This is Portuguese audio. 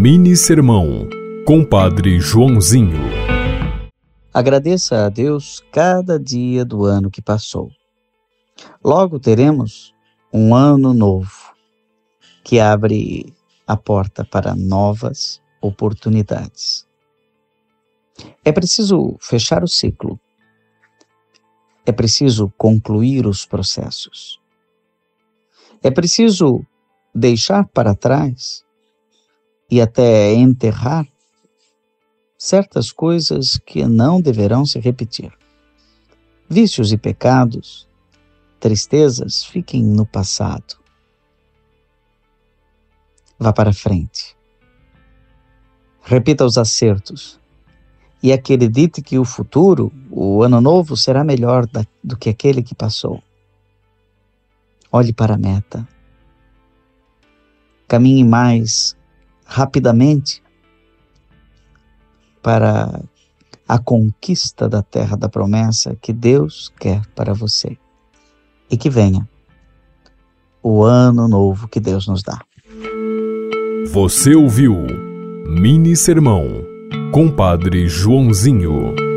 Mini Sermão, Compadre Joãozinho. Agradeça a Deus cada dia do ano que passou. Logo teremos um ano novo que abre a porta para novas oportunidades. É preciso fechar o ciclo. É preciso concluir os processos. É preciso deixar para trás e até enterrar certas coisas que não deverão se repetir. Vícios e pecados, tristezas fiquem no passado. Vá para frente. Repita os acertos e acredite que o futuro, o ano novo, será melhor da, do que aquele que passou. Olhe para a meta. Caminhe mais rapidamente para a conquista da terra da promessa que Deus quer para você. E que venha o ano novo que Deus nos dá. Você ouviu Mini Sermão, Compadre Joãozinho.